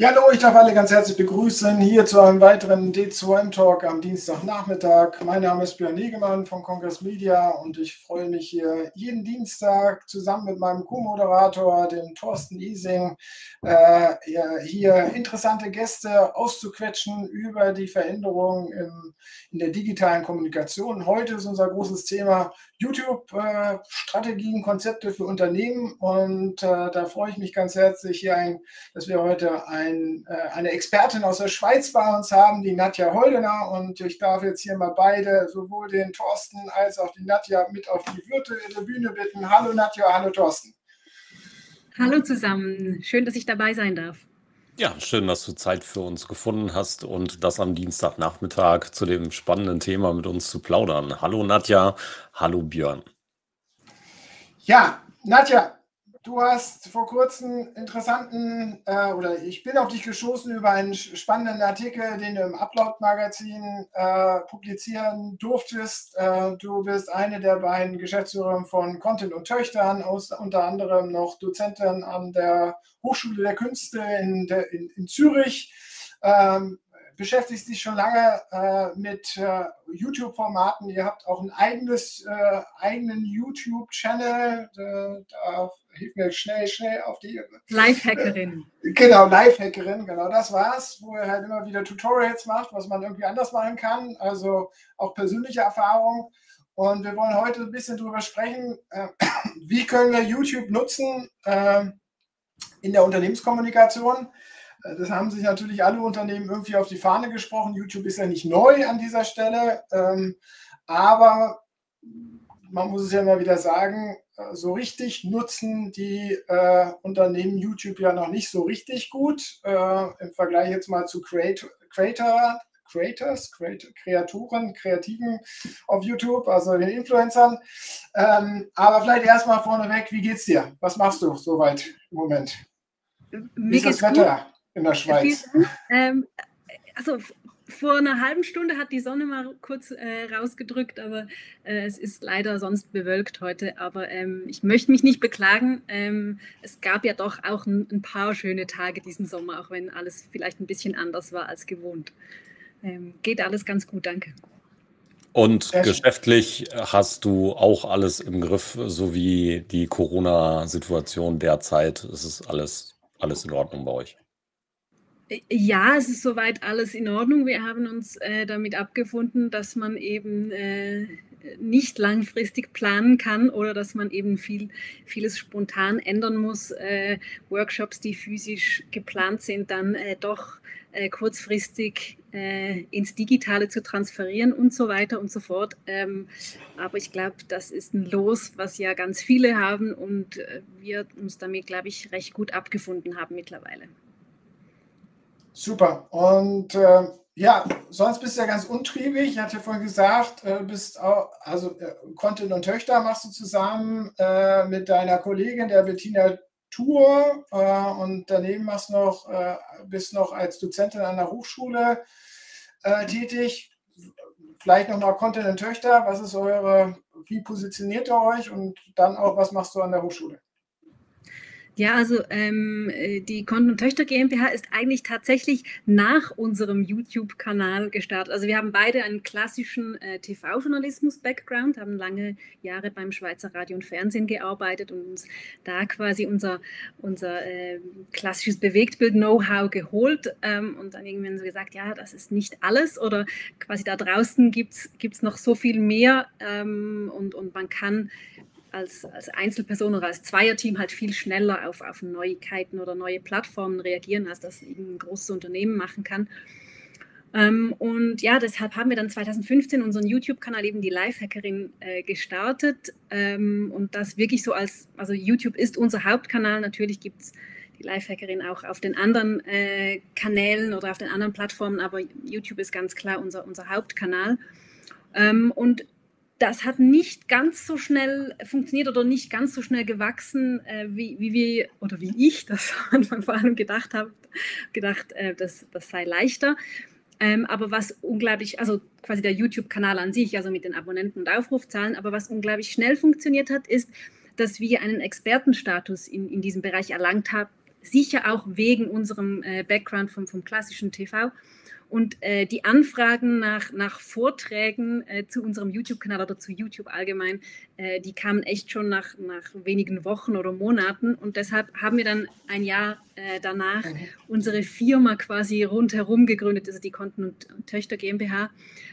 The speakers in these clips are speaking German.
Ja, hallo, ich darf alle ganz herzlich begrüßen hier zu einem weiteren D2M-Talk am Dienstagnachmittag. Mein Name ist Björn Negemann von Congress Media und ich freue mich hier jeden Dienstag zusammen mit meinem Co-Moderator, dem Thorsten Ising, äh, hier interessante Gäste auszuquetschen über die Veränderungen in der digitalen Kommunikation. Heute ist unser großes Thema YouTube-Strategien, äh, Konzepte für Unternehmen und äh, da freue ich mich ganz herzlich hier, ein, dass wir heute ein äh, eine Expertin aus der Schweiz bei uns haben, die Nadja Holdener. Und ich darf jetzt hier mal beide, sowohl den Thorsten als auch die Nadja, mit auf die virtuelle Bühne bitten. Hallo Nadja, hallo Thorsten. Hallo zusammen, schön, dass ich dabei sein darf. Ja, schön, dass du Zeit für uns gefunden hast und das am Dienstagnachmittag zu dem spannenden Thema mit uns zu plaudern. Hallo Nadja, hallo Björn. Ja, Nadja, Du hast vor kurzem interessanten, äh, oder ich bin auf dich gestoßen über einen spannenden Artikel, den du im Upload-Magazin äh, publizieren durftest. Äh, du bist eine der beiden Geschäftsführer von Content und Töchtern, aus, unter anderem noch Dozentin an der Hochschule der Künste in, der, in, in Zürich. Ähm, beschäftigst dich schon lange äh, mit äh, YouTube-Formaten. Ihr habt auch ein eigenes, äh, eigenen YouTube-Channel. Äh, da hilf mir schnell, schnell auf die. Live-Hackerin. Äh, genau, Live-Hackerin, genau das war's, wo ihr halt immer wieder Tutorials macht, was man irgendwie anders machen kann. Also auch persönliche Erfahrung. Und wir wollen heute ein bisschen darüber sprechen, äh, wie können wir YouTube nutzen in der Unternehmenskommunikation das haben sich natürlich alle Unternehmen irgendwie auf die Fahne gesprochen. YouTube ist ja nicht neu an dieser Stelle, ähm, aber man muss es ja mal wieder sagen, äh, so richtig nutzen die äh, Unternehmen YouTube ja noch nicht so richtig gut. Äh, Im Vergleich jetzt mal zu Creator, Creator Creators, Kreaturen, Kreativen auf YouTube, also den Influencern. Ähm, aber vielleicht erstmal vorneweg, wie geht's dir? Was machst du soweit im Moment? Wie ist das Wetter? Gut in der Schweiz? Ähm, also vor einer halben Stunde hat die Sonne mal kurz äh, rausgedrückt, aber äh, es ist leider sonst bewölkt heute. Aber ähm, ich möchte mich nicht beklagen. Ähm, es gab ja doch auch ein, ein, paar schöne Tage diesen Sommer, auch wenn alles vielleicht ein bisschen anders war als gewohnt. Ähm, geht alles ganz gut, danke. Und geschäftlich hast du auch alles im Griff, so wie die Corona-Situation derzeit. Es ist alles, alles in Ordnung bei euch. Ja, es ist soweit alles in Ordnung. Wir haben uns äh, damit abgefunden, dass man eben äh, nicht langfristig planen kann oder dass man eben viel, vieles spontan ändern muss. Äh, Workshops, die physisch geplant sind, dann äh, doch äh, kurzfristig äh, ins Digitale zu transferieren und so weiter und so fort. Ähm, aber ich glaube, das ist ein Los, was ja ganz viele haben und wir uns damit, glaube ich, recht gut abgefunden haben mittlerweile. Super. Und äh, ja, sonst bist du ja ganz untriebig. Ich hatte vorhin gesagt, äh, bist auch, also äh, Content und Töchter machst du zusammen äh, mit deiner Kollegin, der Bettina Tour. Äh, und daneben machst noch, äh, bist noch als Dozentin an der Hochschule äh, tätig. Vielleicht nochmal Content und Töchter. Was ist eure, wie positioniert ihr euch? Und dann auch, was machst du an der Hochschule? Ja, also ähm, äh, die Konten- und Töchter GmbH ist eigentlich tatsächlich nach unserem YouTube-Kanal gestartet. Also wir haben beide einen klassischen äh, TV-Journalismus-Background, haben lange Jahre beim Schweizer Radio und Fernsehen gearbeitet und uns da quasi unser, unser äh, klassisches Bewegtbild-Know-how geholt ähm, und dann irgendwann so gesagt, ja, das ist nicht alles oder quasi da draußen gibt es noch so viel mehr ähm, und, und man kann als, als Einzelperson oder als Zweierteam halt viel schneller auf, auf Neuigkeiten oder neue Plattformen reagieren, als das ein großes Unternehmen machen kann. Ähm, und ja, deshalb haben wir dann 2015 unseren YouTube-Kanal eben die Lifehackerin äh, gestartet ähm, und das wirklich so als, also YouTube ist unser Hauptkanal, natürlich gibt es die Lifehackerin auch auf den anderen äh, Kanälen oder auf den anderen Plattformen, aber YouTube ist ganz klar unser, unser Hauptkanal. Ähm, und das hat nicht ganz so schnell funktioniert oder nicht ganz so schnell gewachsen, äh, wie, wie wir oder wie ich das am Anfang vor allem gedacht habe, gedacht, äh, das, das sei leichter. Ähm, aber was unglaublich, also quasi der YouTube-Kanal an sich, also mit den Abonnenten und Aufrufzahlen, aber was unglaublich schnell funktioniert hat, ist, dass wir einen Expertenstatus in, in diesem Bereich erlangt haben, sicher auch wegen unserem äh, Background vom, vom klassischen TV und äh, die Anfragen nach, nach Vorträgen äh, zu unserem YouTube-Kanal oder zu YouTube allgemein, äh, die kamen echt schon nach, nach wenigen Wochen oder Monaten. Und deshalb haben wir dann ein Jahr äh, danach mhm. unsere Firma quasi rundherum gegründet, also die Konten- und, Töchter GmbH.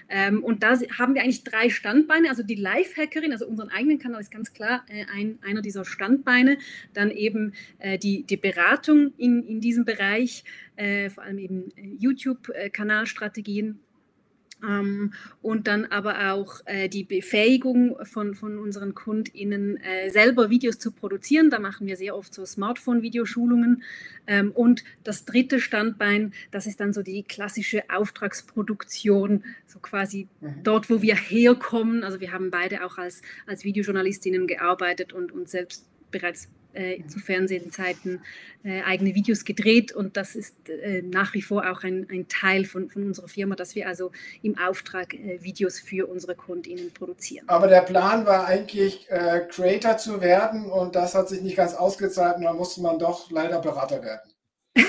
Ähm, und da haben wir eigentlich drei Standbeine. Also die Live-Hackerin, also unseren eigenen Kanal ist ganz klar äh, ein, einer dieser Standbeine. Dann eben äh, die, die Beratung in, in diesem Bereich äh, vor allem eben äh, YouTube-Kanalstrategien. Ähm, und dann aber auch äh, die Befähigung von, von unseren KundInnen, äh, selber Videos zu produzieren. Da machen wir sehr oft so Smartphone-Videoschulungen. Ähm, und das dritte Standbein, das ist dann so die klassische Auftragsproduktion, so quasi mhm. dort, wo wir herkommen. Also wir haben beide auch als, als Videojournalistinnen gearbeitet und uns selbst bereits äh, zu Fernsehzeiten äh, eigene Videos gedreht und das ist äh, nach wie vor auch ein, ein Teil von, von unserer Firma, dass wir also im Auftrag äh, Videos für unsere KundInnen produzieren. Aber der Plan war eigentlich, äh, Creator zu werden und das hat sich nicht ganz ausgezahlt und da musste man doch leider Berater werden.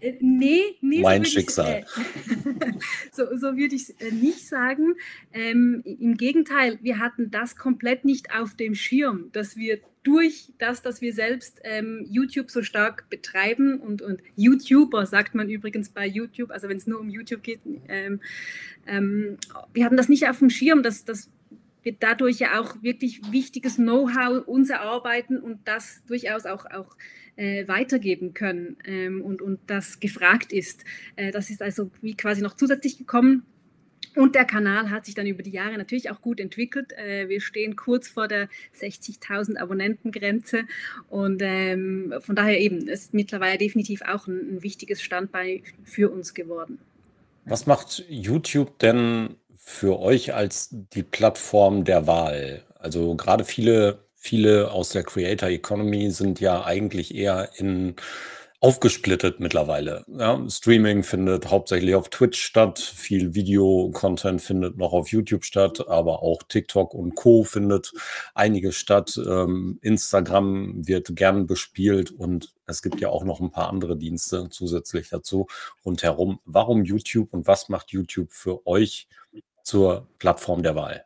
Äh, nee, nee, mein so Schicksal. Äh, so, so würde ich es äh, nicht sagen. Ähm, Im Gegenteil, wir hatten das komplett nicht auf dem Schirm, dass wir durch das, dass wir selbst ähm, YouTube so stark betreiben und, und YouTuber sagt man übrigens bei YouTube, also wenn es nur um YouTube geht, ähm, ähm, wir hatten das nicht auf dem Schirm, dass, dass wir dadurch ja auch wirklich wichtiges Know-how uns erarbeiten und das durchaus auch, auch äh, weitergeben können ähm, und, und das gefragt ist. Äh, das ist also wie quasi noch zusätzlich gekommen. Und der Kanal hat sich dann über die Jahre natürlich auch gut entwickelt. Äh, wir stehen kurz vor der 60.000 Abonnentengrenze und ähm, von daher eben ist mittlerweile definitiv auch ein, ein wichtiges Standbein für uns geworden. Was macht YouTube denn für euch als die Plattform der Wahl? Also gerade viele viele aus der Creator Economy sind ja eigentlich eher in aufgesplittet mittlerweile. Ja, Streaming findet hauptsächlich auf Twitch statt, viel Video-Content findet noch auf YouTube statt, aber auch TikTok und Co. findet einiges statt. Ähm, Instagram wird gern bespielt und es gibt ja auch noch ein paar andere Dienste zusätzlich dazu rundherum. Warum YouTube und was macht YouTube für euch zur Plattform der Wahl?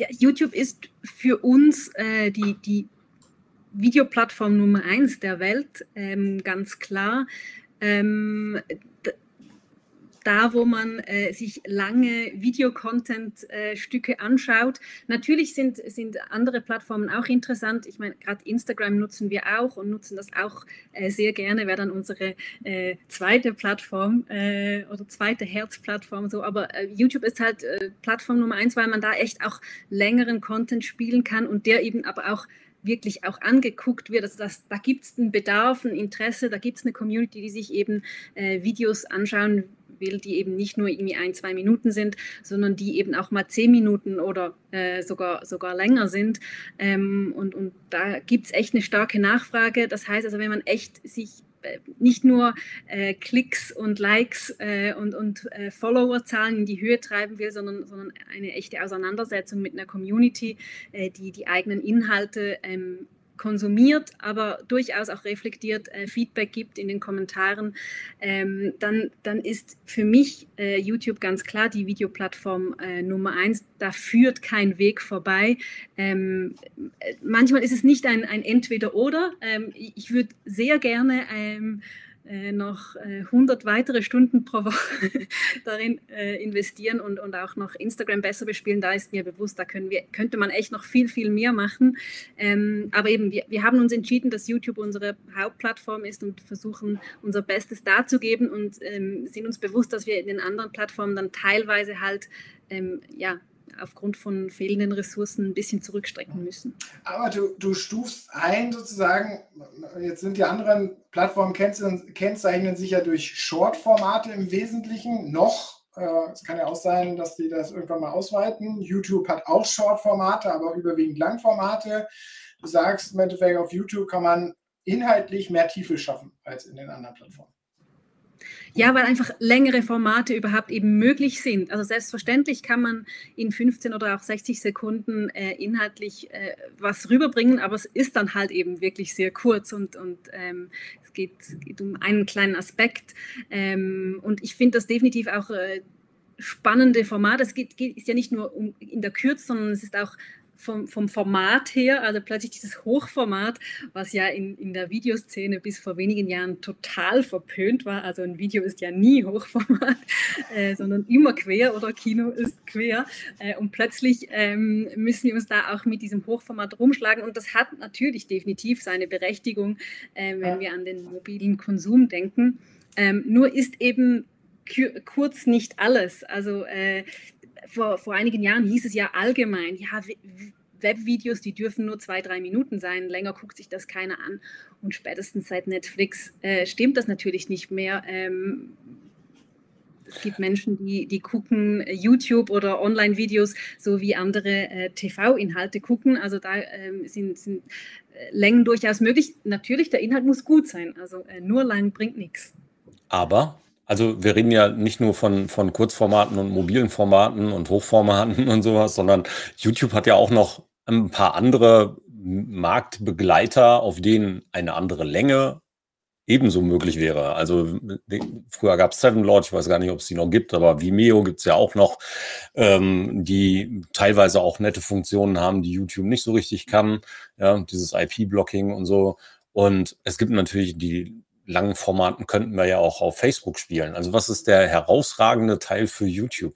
ja, YouTube ist für uns äh, die, die Videoplattform Nummer eins der Welt, ähm, ganz klar. Ähm, da, wo man äh, sich lange Videocontent-Stücke äh, anschaut. Natürlich sind, sind andere Plattformen auch interessant. Ich meine, gerade Instagram nutzen wir auch und nutzen das auch äh, sehr gerne, wäre dann unsere äh, zweite Plattform äh, oder zweite Herzplattform so. Aber äh, YouTube ist halt Plattform Nummer eins, weil man da echt auch längeren Content spielen kann und der eben aber auch wirklich auch angeguckt wird. Also das, da gibt es einen Bedarf, ein Interesse, da gibt es eine Community, die sich eben äh, Videos anschauen will, die eben nicht nur irgendwie ein, zwei Minuten sind, sondern die eben auch mal zehn Minuten oder äh, sogar, sogar länger sind. Ähm, und, und da gibt es echt eine starke Nachfrage. Das heißt also, wenn man echt sich nicht nur äh, Klicks und Likes äh, und, und äh, Followerzahlen in die Höhe treiben will, sondern, sondern eine echte Auseinandersetzung mit einer Community, äh, die die eigenen Inhalte ähm, konsumiert, aber durchaus auch reflektiert äh, Feedback gibt in den Kommentaren, ähm, dann, dann ist für mich äh, YouTube ganz klar die Videoplattform äh, Nummer eins. Da führt kein Weg vorbei. Ähm, manchmal ist es nicht ein, ein Entweder-Oder. Ähm, ich würde sehr gerne ähm, äh, noch äh, 100 weitere Stunden pro Woche darin äh, investieren und, und auch noch Instagram besser bespielen, da ist mir bewusst, da können wir, könnte man echt noch viel, viel mehr machen. Ähm, aber eben, wir, wir haben uns entschieden, dass YouTube unsere Hauptplattform ist und versuchen, unser Bestes darzugeben und ähm, sind uns bewusst, dass wir in den anderen Plattformen dann teilweise halt ähm, ja, aufgrund von fehlenden Ressourcen ein bisschen zurückstrecken müssen. Aber du, du stufst ein sozusagen, jetzt sind die anderen Plattformen kennzeichnen sich ja durch Short-Formate im Wesentlichen noch. Äh, es kann ja auch sein, dass die das irgendwann mal ausweiten. YouTube hat auch Short-Formate, aber überwiegend Langformate. Du sagst im Endeffekt, auf YouTube kann man inhaltlich mehr Tiefe schaffen als in den anderen Plattformen. Ja, weil einfach längere Formate überhaupt eben möglich sind. Also selbstverständlich kann man in 15 oder auch 60 Sekunden äh, inhaltlich äh, was rüberbringen, aber es ist dann halt eben wirklich sehr kurz und, und ähm, es geht, geht, um einen kleinen Aspekt. Ähm, und ich finde das definitiv auch äh, spannende Format. Es geht, geht, ist ja nicht nur um, in der Kürze, sondern es ist auch vom, vom Format her, also plötzlich dieses Hochformat, was ja in, in der Videoszene bis vor wenigen Jahren total verpönt war. Also ein Video ist ja nie Hochformat, äh, sondern immer quer oder Kino ist quer. Äh, und plötzlich ähm, müssen wir uns da auch mit diesem Hochformat rumschlagen. Und das hat natürlich definitiv seine Berechtigung, äh, wenn wir an den mobilen Konsum denken. Ähm, nur ist eben kurz nicht alles. Also äh, vor, vor einigen Jahren hieß es ja allgemein, ja, Webvideos, die dürfen nur zwei, drei Minuten sein, länger guckt sich das keiner an. Und spätestens seit Netflix äh, stimmt das natürlich nicht mehr. Ähm, es gibt Menschen, die, die gucken YouTube oder Online-Videos, so wie andere äh, TV-Inhalte gucken. Also da ähm, sind, sind äh, Längen durchaus möglich. Natürlich, der Inhalt muss gut sein. Also äh, nur lang bringt nichts. Aber also wir reden ja nicht nur von, von Kurzformaten und mobilen Formaten und Hochformaten und sowas, sondern YouTube hat ja auch noch ein paar andere Marktbegleiter, auf denen eine andere Länge ebenso möglich wäre. Also früher gab es Seven Lord, ich weiß gar nicht, ob es die noch gibt, aber Vimeo gibt es ja auch noch, ähm, die teilweise auch nette Funktionen haben, die YouTube nicht so richtig kann. Ja, dieses IP-Blocking und so. Und es gibt natürlich die langen Formaten könnten wir ja auch auf Facebook spielen. Also was ist der herausragende Teil für YouTube?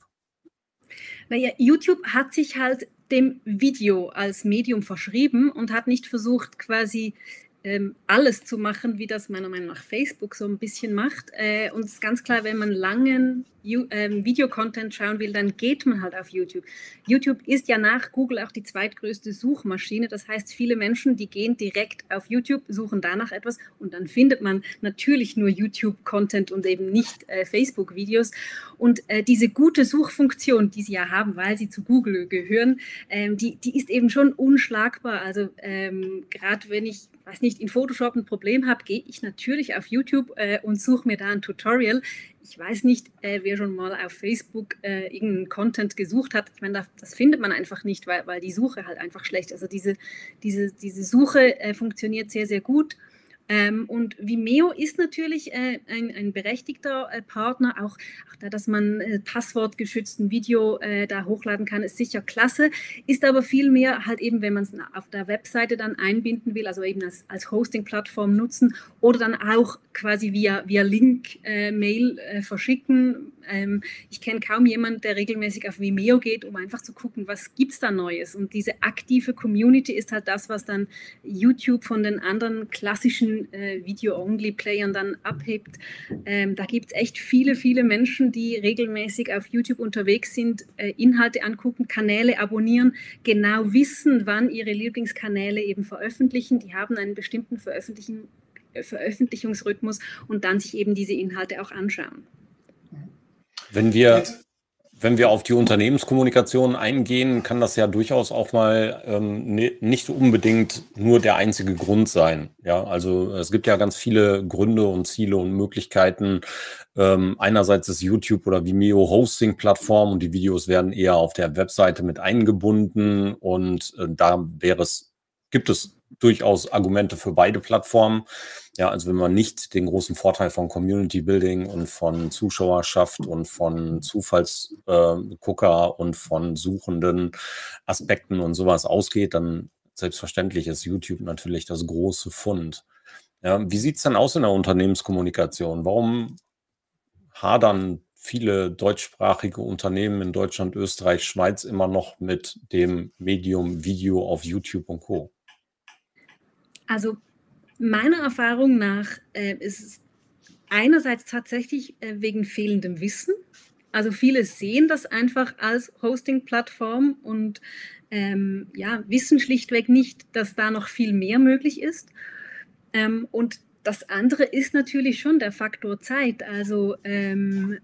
Naja, YouTube hat sich halt dem Video als Medium verschrieben und hat nicht versucht, quasi ähm, alles zu machen, wie das meiner Meinung nach Facebook so ein bisschen macht. Äh, und es ist ganz klar, wenn man langen ähm, Videocontent schauen will, dann geht man halt auf YouTube. YouTube ist ja nach Google auch die zweitgrößte Suchmaschine. Das heißt, viele Menschen, die gehen direkt auf YouTube, suchen danach etwas und dann findet man natürlich nur YouTube-Content und eben nicht äh, Facebook-Videos. Und äh, diese gute Suchfunktion, die sie ja haben, weil sie zu Google gehören, ähm, die, die ist eben schon unschlagbar. Also ähm, gerade wenn ich weiß nicht, in Photoshop ein Problem habe, gehe ich natürlich auf YouTube äh, und suche mir da ein Tutorial. Ich weiß nicht, äh, wer schon mal auf Facebook äh, irgendeinen Content gesucht hat. Ich meine, das, das, findet man einfach nicht, weil, weil die Suche halt einfach schlecht ist. Also diese, diese, diese Suche äh, funktioniert sehr, sehr gut. Ähm, und Vimeo ist natürlich äh, ein, ein, berechtigter äh, Partner, auch, auch, da, dass man äh, passwortgeschützten Video äh, da hochladen kann, ist sicher klasse, ist aber vielmehr halt eben, wenn man es auf der Webseite dann einbinden will, also eben als, als Hosting-Plattform nutzen oder dann auch quasi via, via Link-Mail äh, äh, verschicken. Ähm, ich kenne kaum jemanden, der regelmäßig auf Vimeo geht, um einfach zu gucken, was gibt es da Neues. Und diese aktive Community ist halt das, was dann YouTube von den anderen klassischen äh, Video-Only-Playern dann abhebt. Ähm, da gibt es echt viele, viele Menschen, die regelmäßig auf YouTube unterwegs sind, äh, Inhalte angucken, Kanäle abonnieren, genau wissen, wann ihre Lieblingskanäle eben veröffentlichen. Die haben einen bestimmten Veröffentlichen, äh, Veröffentlichungsrhythmus und dann sich eben diese Inhalte auch anschauen. Wenn wir wenn wir auf die Unternehmenskommunikation eingehen, kann das ja durchaus auch mal ähm, nicht unbedingt nur der einzige Grund sein. Ja, also es gibt ja ganz viele Gründe und Ziele und Möglichkeiten. Ähm, einerseits ist YouTube oder Vimeo Hosting-Plattform und die Videos werden eher auf der Webseite mit eingebunden und äh, da wäre es, gibt es durchaus Argumente für beide Plattformen. Ja, also wenn man nicht den großen Vorteil von Community Building und von Zuschauerschaft und von Zufallsgucker äh, und von suchenden Aspekten und sowas ausgeht, dann selbstverständlich ist YouTube natürlich das große Fund. Ja, wie sieht es denn aus in der Unternehmenskommunikation? Warum hadern viele deutschsprachige Unternehmen in Deutschland, Österreich, Schweiz immer noch mit dem Medium Video auf YouTube und Co? Also meiner Erfahrung nach äh, ist es einerseits tatsächlich äh, wegen fehlendem Wissen. Also viele sehen das einfach als Hosting-Plattform und ähm, ja, wissen schlichtweg nicht, dass da noch viel mehr möglich ist. Ähm, und das andere ist natürlich schon der Faktor Zeit. Also ähm,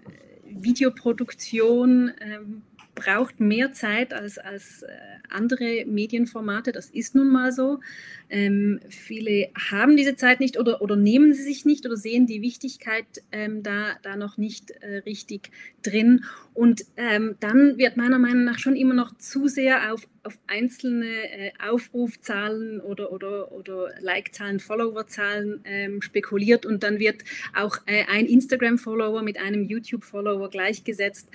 Videoproduktion ähm, braucht mehr Zeit als, als äh, andere Medienformate. Das ist nun mal so. Ähm, viele haben diese Zeit nicht oder, oder nehmen sie sich nicht oder sehen die Wichtigkeit ähm, da, da noch nicht äh, richtig drin. Und ähm, dann wird meiner Meinung nach schon immer noch zu sehr auf, auf einzelne äh, Aufrufzahlen oder, oder, oder Like-Zahlen, Follower-Zahlen ähm, spekuliert und dann wird auch äh, ein Instagram-Follower mit einem YouTube-Follower gleichgesetzt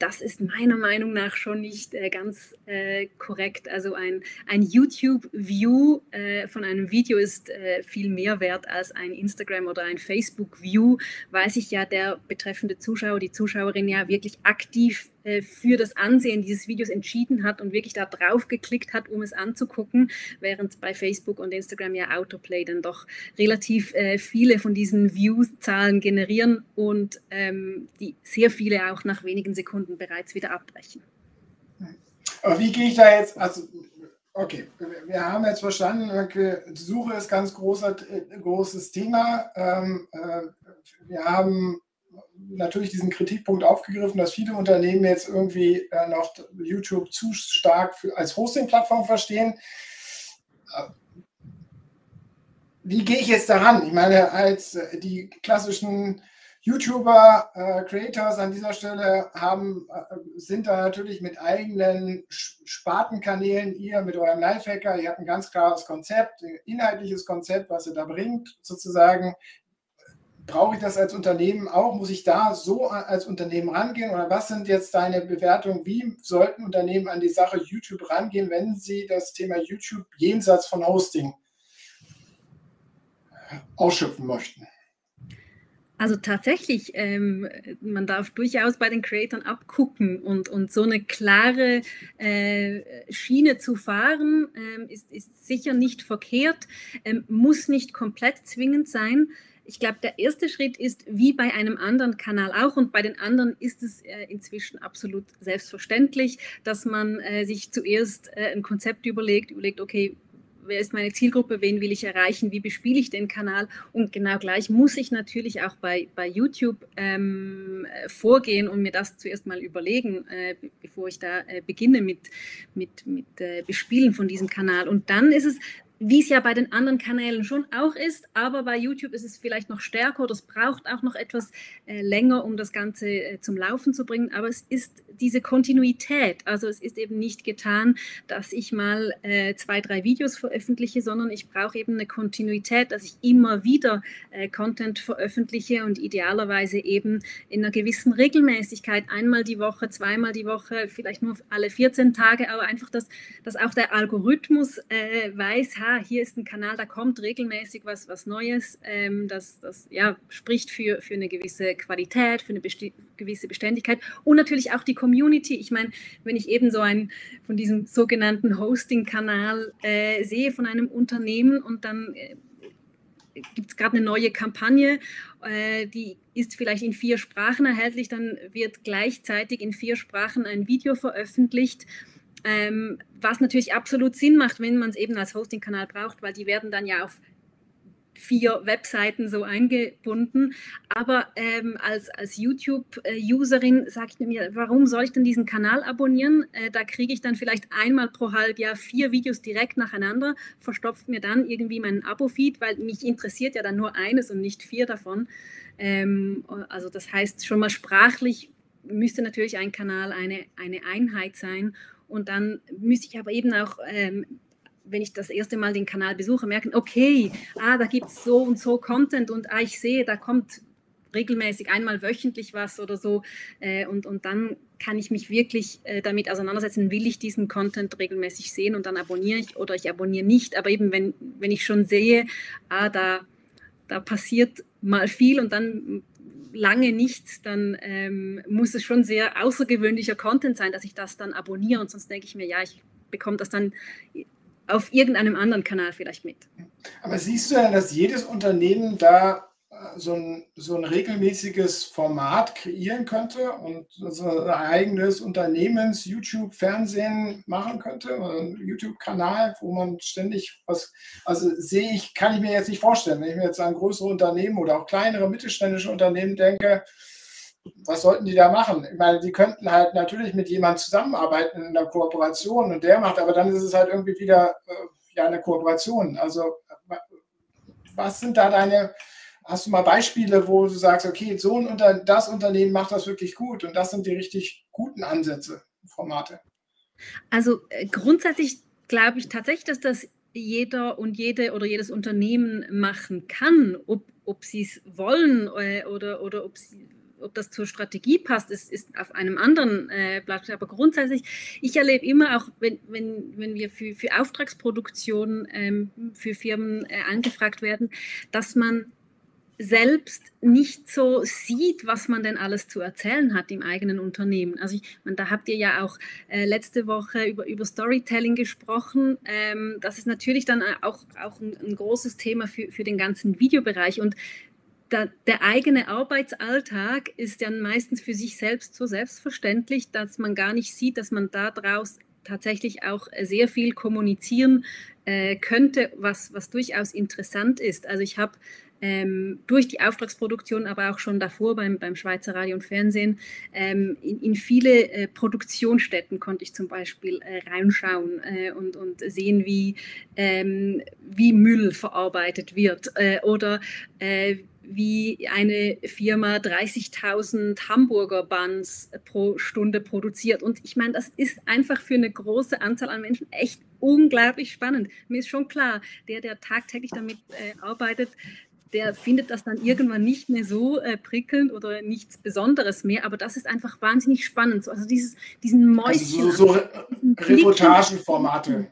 das ist meiner Meinung nach schon nicht äh, ganz äh, korrekt. Also ein, ein YouTube-View äh, von einem Video ist äh, viel mehr wert als ein Instagram- oder ein Facebook-View, weil sich ja der betreffende Zuschauer, die Zuschauerin ja wirklich aktiv für das Ansehen dieses Videos entschieden hat und wirklich da drauf geklickt hat, um es anzugucken, während bei Facebook und Instagram ja Autoplay dann doch relativ äh, viele von diesen View-Zahlen generieren und ähm, die sehr viele auch nach wenigen Sekunden bereits wieder abbrechen. Aber wie gehe ich da jetzt, also okay, wir haben jetzt verstanden, Suche ist ganz großer, äh, großes Thema. Ähm, äh, wir haben natürlich diesen Kritikpunkt aufgegriffen, dass viele Unternehmen jetzt irgendwie äh, noch YouTube zu stark für, als Hosting-Plattform verstehen. Äh, wie gehe ich jetzt daran? Ich meine, als äh, die klassischen YouTuber, äh, Creators an dieser Stelle haben, äh, sind da natürlich mit eigenen Spartenkanälen, ihr mit eurem Lifehacker, ihr habt ein ganz klares Konzept, inhaltliches Konzept, was ihr da bringt, sozusagen brauche ich das als Unternehmen auch? Muss ich da so als Unternehmen rangehen? Oder was sind jetzt deine Bewertungen? Wie sollten Unternehmen an die Sache YouTube rangehen, wenn sie das Thema YouTube jenseits von Hosting ausschöpfen möchten? Also tatsächlich, ähm, man darf durchaus bei den Creatoren abgucken und, und so eine klare äh, Schiene zu fahren, ähm, ist, ist sicher nicht verkehrt, ähm, muss nicht komplett zwingend sein ich glaube, der erste Schritt ist wie bei einem anderen Kanal auch und bei den anderen ist es äh, inzwischen absolut selbstverständlich, dass man äh, sich zuerst äh, ein Konzept überlegt, überlegt, okay, wer ist meine Zielgruppe, wen will ich erreichen, wie bespiele ich den Kanal und genau gleich muss ich natürlich auch bei, bei YouTube ähm, vorgehen und mir das zuerst mal überlegen, äh, bevor ich da äh, beginne mit, mit, mit äh, Bespielen von diesem Kanal. Und dann ist es wie es ja bei den anderen Kanälen schon auch ist, aber bei YouTube ist es vielleicht noch stärker oder es braucht auch noch etwas äh, länger, um das Ganze äh, zum Laufen zu bringen. Aber es ist diese Kontinuität. Also es ist eben nicht getan, dass ich mal äh, zwei, drei Videos veröffentliche, sondern ich brauche eben eine Kontinuität, dass ich immer wieder äh, Content veröffentliche und idealerweise eben in einer gewissen Regelmäßigkeit, einmal die Woche, zweimal die Woche, vielleicht nur alle 14 Tage, aber einfach, dass, dass auch der Algorithmus äh, weiß, hier ist ein Kanal, da kommt regelmäßig was, was Neues. Ähm, das, das ja, spricht für, für eine gewisse Qualität, für eine besti gewisse Beständigkeit und natürlich auch die Community. Ich meine, wenn ich eben so einen von diesem sogenannten Hosting-Kanal äh, sehe von einem Unternehmen und dann äh, gibt es gerade eine neue Kampagne, äh, die ist vielleicht in vier Sprachen erhältlich, dann wird gleichzeitig in vier Sprachen ein Video veröffentlicht ähm, was natürlich absolut Sinn macht, wenn man es eben als Hosting-Kanal braucht, weil die werden dann ja auf vier Webseiten so eingebunden. Aber ähm, als, als YouTube-Userin sage ich mir, warum soll ich denn diesen Kanal abonnieren? Äh, da kriege ich dann vielleicht einmal pro Halbjahr vier Videos direkt nacheinander, verstopft mir dann irgendwie meinen Abo-Feed, weil mich interessiert ja dann nur eines und nicht vier davon. Ähm, also das heißt, schon mal sprachlich müsste natürlich ein Kanal eine, eine Einheit sein. Und dann müsste ich aber eben auch, ähm, wenn ich das erste Mal den Kanal besuche, merken, okay, ah, da gibt es so und so Content und ah, ich sehe, da kommt regelmäßig einmal wöchentlich was oder so. Äh, und, und dann kann ich mich wirklich äh, damit auseinandersetzen, will ich diesen Content regelmäßig sehen und dann abonniere ich oder ich abonniere nicht. Aber eben, wenn, wenn ich schon sehe, ah, da, da passiert mal viel und dann lange nichts, dann ähm, muss es schon sehr außergewöhnlicher Content sein, dass ich das dann abonniere und sonst denke ich mir, ja, ich bekomme das dann auf irgendeinem anderen Kanal vielleicht mit. Aber siehst du denn, dass jedes Unternehmen da so ein, so ein regelmäßiges Format kreieren könnte und so ein eigenes Unternehmens YouTube Fernsehen machen könnte, ein YouTube Kanal, wo man ständig was also sehe ich kann ich mir jetzt nicht vorstellen, wenn ich mir jetzt an größere Unternehmen oder auch kleinere mittelständische Unternehmen denke, was sollten die da machen? Ich meine, die könnten halt natürlich mit jemandem zusammenarbeiten in der Kooperation und der macht, aber dann ist es halt irgendwie wieder äh, ja eine Kooperation. Also was sind da deine, hast du mal Beispiele, wo du sagst, okay, so ein Unter das Unternehmen macht das wirklich gut und das sind die richtig guten Ansätze, Formate? Also äh, grundsätzlich glaube ich tatsächlich, dass das jeder und jede oder jedes Unternehmen machen kann, ob, ob sie es wollen äh, oder, oder ob sie ob das zur Strategie passt, ist, ist auf einem anderen äh, Blatt. Aber grundsätzlich, ich erlebe immer auch, wenn, wenn, wenn wir für, für Auftragsproduktion ähm, für Firmen äh, angefragt werden, dass man selbst nicht so sieht, was man denn alles zu erzählen hat im eigenen Unternehmen. Also ich, meine, da habt ihr ja auch äh, letzte Woche über, über Storytelling gesprochen. Ähm, das ist natürlich dann auch, auch ein, ein großes Thema für, für den ganzen Videobereich. Und da, der eigene Arbeitsalltag ist ja meistens für sich selbst so selbstverständlich, dass man gar nicht sieht, dass man daraus tatsächlich auch sehr viel kommunizieren äh, könnte, was, was durchaus interessant ist. Also ich habe ähm, durch die Auftragsproduktion, aber auch schon davor beim, beim Schweizer Radio und Fernsehen, ähm, in, in, viele äh, Produktionsstätten konnte ich zum Beispiel äh, reinschauen äh, und, und sehen, wie, ähm, wie Müll verarbeitet wird äh, oder äh, wie eine Firma 30.000 Hamburger Buns pro Stunde produziert. Und ich meine, das ist einfach für eine große Anzahl an Menschen echt unglaublich spannend. Mir ist schon klar, der, der tagtäglich damit äh, arbeitet, der findet das dann irgendwann nicht mehr so äh, prickelnd oder nichts Besonderes mehr, aber das ist einfach wahnsinnig spannend. Also dieses, diesen Mäuschen. Also so, so Reportagenformate.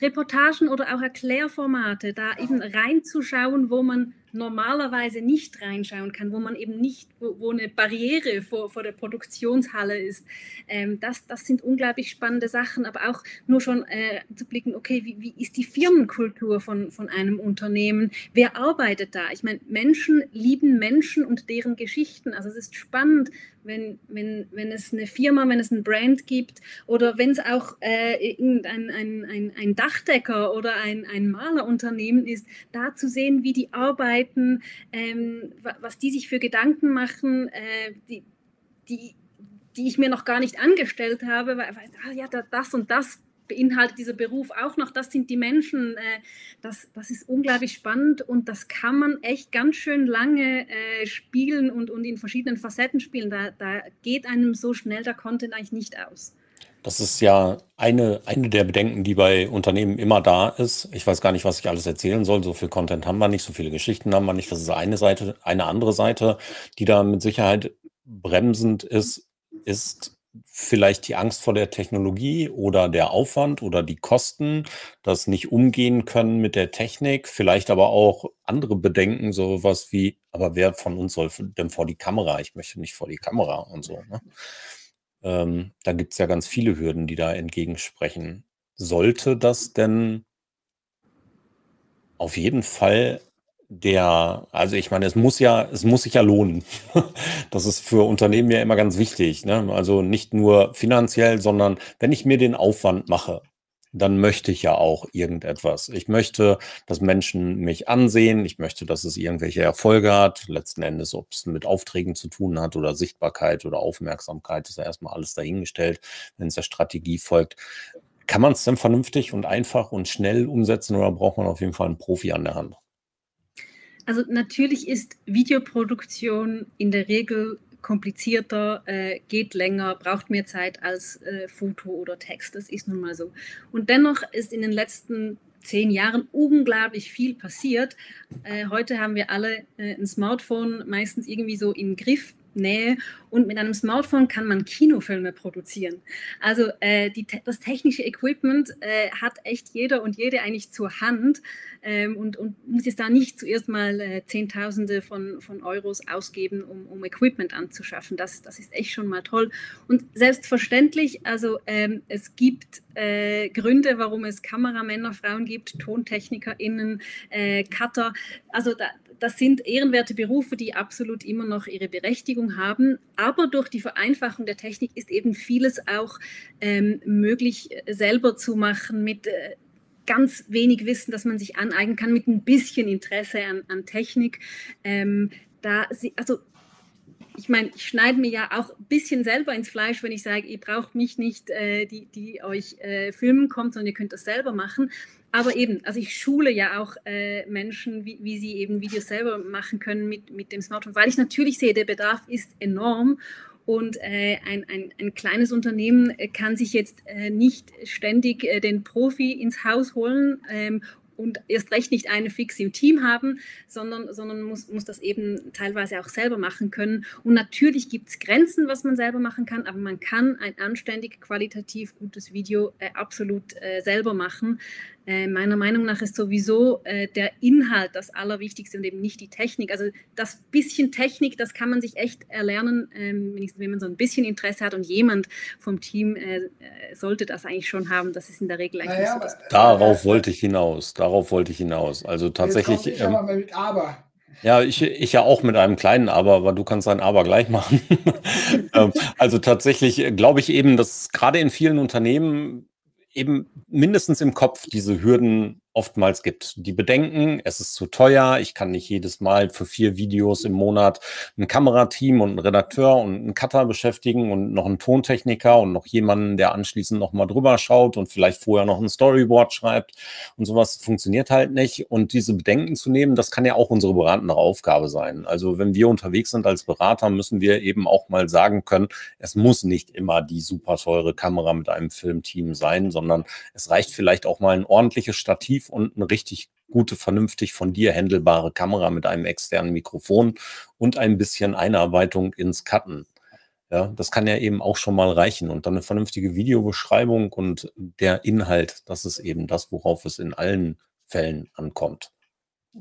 Reportagen oder auch Erklärformate, da eben reinzuschauen, wo man normalerweise nicht reinschauen kann, wo man eben nicht, wo, wo eine Barriere vor, vor der Produktionshalle ist. Ähm, das, das sind unglaublich spannende Sachen, aber auch nur schon äh, zu blicken, okay, wie, wie ist die Firmenkultur von, von einem Unternehmen? Wer arbeitet da? Ich meine, Menschen lieben Menschen und deren Geschichten. Also es ist spannend, wenn, wenn, wenn es eine Firma, wenn es ein Brand gibt oder wenn es auch äh, ein, ein, ein, ein Dachdecker oder ein, ein Malerunternehmen ist, da zu sehen, wie die Arbeit Leuten, ähm, was die sich für Gedanken machen, äh, die, die, die ich mir noch gar nicht angestellt habe, weil, weil ah, ja, das und das beinhaltet dieser Beruf auch noch, das sind die Menschen, äh, das, das ist unglaublich spannend und das kann man echt ganz schön lange äh, spielen und, und in verschiedenen Facetten spielen. Da, da geht einem so schnell der Content eigentlich nicht aus. Das ist ja eine, eine der Bedenken, die bei Unternehmen immer da ist. Ich weiß gar nicht, was ich alles erzählen soll. So viel Content haben wir nicht, so viele Geschichten haben wir nicht. Das ist eine Seite. Eine andere Seite, die da mit Sicherheit bremsend ist, ist vielleicht die Angst vor der Technologie oder der Aufwand oder die Kosten, das nicht umgehen können mit der Technik, vielleicht aber auch andere Bedenken, sowas wie, aber wer von uns soll denn vor die Kamera? Ich möchte nicht vor die Kamera und so. Ne? Ähm, da gibt es ja ganz viele Hürden, die da entgegensprechen. Sollte das denn auf jeden Fall der, also ich meine, es muss ja, es muss sich ja lohnen. Das ist für Unternehmen ja immer ganz wichtig. Ne? Also nicht nur finanziell, sondern wenn ich mir den Aufwand mache, dann möchte ich ja auch irgendetwas. Ich möchte, dass Menschen mich ansehen. Ich möchte, dass es irgendwelche Erfolge hat. Letzten Endes, ob es mit Aufträgen zu tun hat oder Sichtbarkeit oder Aufmerksamkeit, ist ja erstmal alles dahingestellt, wenn es der Strategie folgt. Kann man es denn vernünftig und einfach und schnell umsetzen oder braucht man auf jeden Fall einen Profi an der Hand? Also natürlich ist Videoproduktion in der Regel komplizierter, äh, geht länger, braucht mehr Zeit als äh, Foto oder Text. Das ist nun mal so. Und dennoch ist in den letzten zehn Jahren unglaublich viel passiert. Äh, heute haben wir alle äh, ein Smartphone meistens irgendwie so im Griff Nähe und mit einem Smartphone kann man Kinofilme produzieren. Also äh, die, das technische Equipment äh, hat echt jeder und jede eigentlich zur Hand ähm, und, und, muss jetzt da nicht zuerst mal äh, Zehntausende von, von Euros ausgeben, um, um Equipment anzuschaffen. Das, das ist echt schon mal toll. Und selbstverständlich, also ähm, es gibt äh, Gründe, warum es Kameramänner, Frauen gibt, TontechnikerInnen, äh, Cutter. Also da, das sind ehrenwerte Berufe, die absolut immer noch ihre Berechtigung haben. Aber durch die Vereinfachung der Technik ist eben vieles auch ähm, möglich äh, selber zu machen mit äh, ganz wenig Wissen, das man sich aneignen kann, mit ein bisschen Interesse an, an Technik. Ähm, da sie, also ich meine, ich schneide mir ja auch ein bisschen selber ins Fleisch, wenn ich sage, ihr braucht mich nicht, äh, die, die euch äh, filmen kommt, sondern ihr könnt das selber machen. Aber eben, also ich schule ja auch äh, Menschen, wie, wie, sie eben Videos selber machen können mit, mit dem Smartphone, weil ich natürlich sehe, der Bedarf ist enorm. Und äh, ein, ein, ein, kleines Unternehmen kann sich jetzt äh, nicht ständig äh, den Profi ins Haus holen ähm, und erst recht nicht eine fix im Team haben, sondern, sondern muss, muss das eben teilweise auch selber machen können. Und natürlich gibt es Grenzen, was man selber machen kann, aber man kann ein anständig, qualitativ gutes Video äh, absolut äh, selber machen. Äh, meiner Meinung nach ist sowieso äh, der Inhalt das Allerwichtigste und eben nicht die Technik. Also das bisschen Technik, das kann man sich echt erlernen, ähm, wenn man so ein bisschen Interesse hat und jemand vom Team äh, äh sollte das eigentlich schon haben. Das ist in der Regel eigentlich naja, so. Darauf wollte ich hinaus. Darauf wollte ich hinaus. Also tatsächlich. Ich ähm, aber mit Aber. Ja, ich, ich ja auch mit einem kleinen Aber, aber du kannst ein Aber gleich machen. Ähm, also tatsächlich äh, glaube ich eben, dass gerade in vielen Unternehmen eben mindestens im Kopf diese Hürden oftmals gibt. Die bedenken, es ist zu teuer, ich kann nicht jedes Mal für vier Videos im Monat ein Kamerateam und einen Redakteur und einen Cutter beschäftigen und noch einen Tontechniker und noch jemanden, der anschließend nochmal drüber schaut und vielleicht vorher noch ein Storyboard schreibt und sowas funktioniert halt nicht. Und diese Bedenken zu nehmen, das kann ja auch unsere beratende Aufgabe sein. Also wenn wir unterwegs sind als Berater, müssen wir eben auch mal sagen können, es muss nicht immer die super teure Kamera mit einem Filmteam sein, sondern es reicht vielleicht auch mal ein ordentliches Stativ Stativ und eine richtig gute, vernünftig von dir handelbare Kamera mit einem externen Mikrofon und ein bisschen Einarbeitung ins Cutten. Ja, das kann ja eben auch schon mal reichen. Und dann eine vernünftige Videobeschreibung und der Inhalt, das ist eben das, worauf es in allen Fällen ankommt.